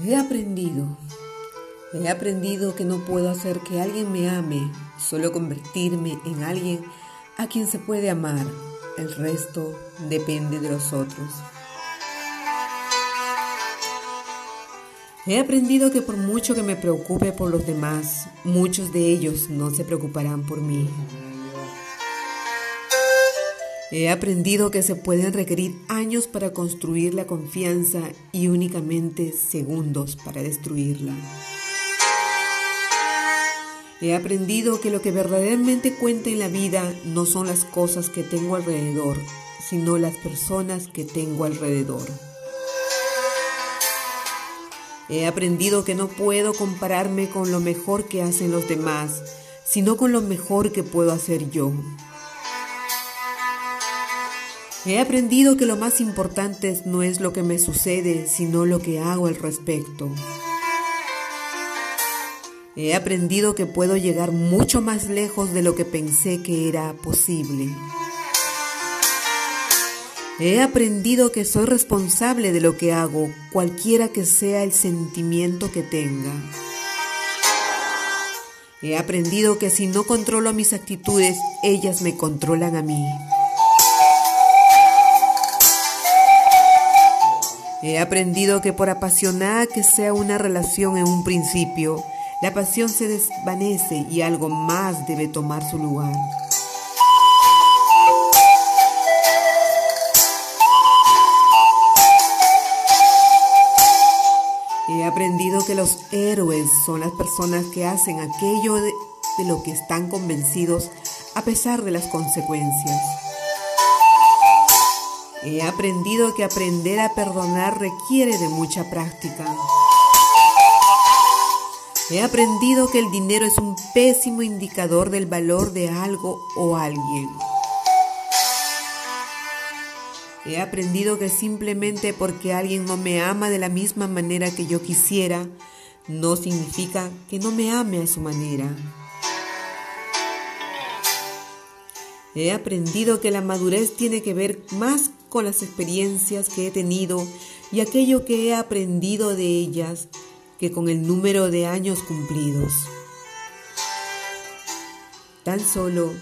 He aprendido, he aprendido que no puedo hacer que alguien me ame, solo convertirme en alguien a quien se puede amar. El resto depende de los otros. He aprendido que por mucho que me preocupe por los demás, muchos de ellos no se preocuparán por mí. He aprendido que se pueden requerir años para construir la confianza y únicamente segundos para destruirla. He aprendido que lo que verdaderamente cuenta en la vida no son las cosas que tengo alrededor, sino las personas que tengo alrededor. He aprendido que no puedo compararme con lo mejor que hacen los demás, sino con lo mejor que puedo hacer yo. He aprendido que lo más importante no es lo que me sucede, sino lo que hago al respecto. He aprendido que puedo llegar mucho más lejos de lo que pensé que era posible. He aprendido que soy responsable de lo que hago, cualquiera que sea el sentimiento que tenga. He aprendido que si no controlo mis actitudes, ellas me controlan a mí. He aprendido que por apasionada que sea una relación en un principio, la pasión se desvanece y algo más debe tomar su lugar. He aprendido que los héroes son las personas que hacen aquello de, lo que están convencidos a pesar de las consecuencias. He aprendido que aprender a perdonar requiere de mucha práctica. He aprendido que el dinero es un pésimo indicador del valor de algo o alguien. He aprendido que simplemente porque alguien no me ama de la misma manera que yo quisiera, no significa que no me ame a su manera. He aprendido que la madurez tiene que ver más con las experiencias que he tenido y aquello que he aprendido de ellas que con el número de años cumplidos. Tan solo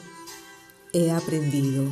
he aprendido.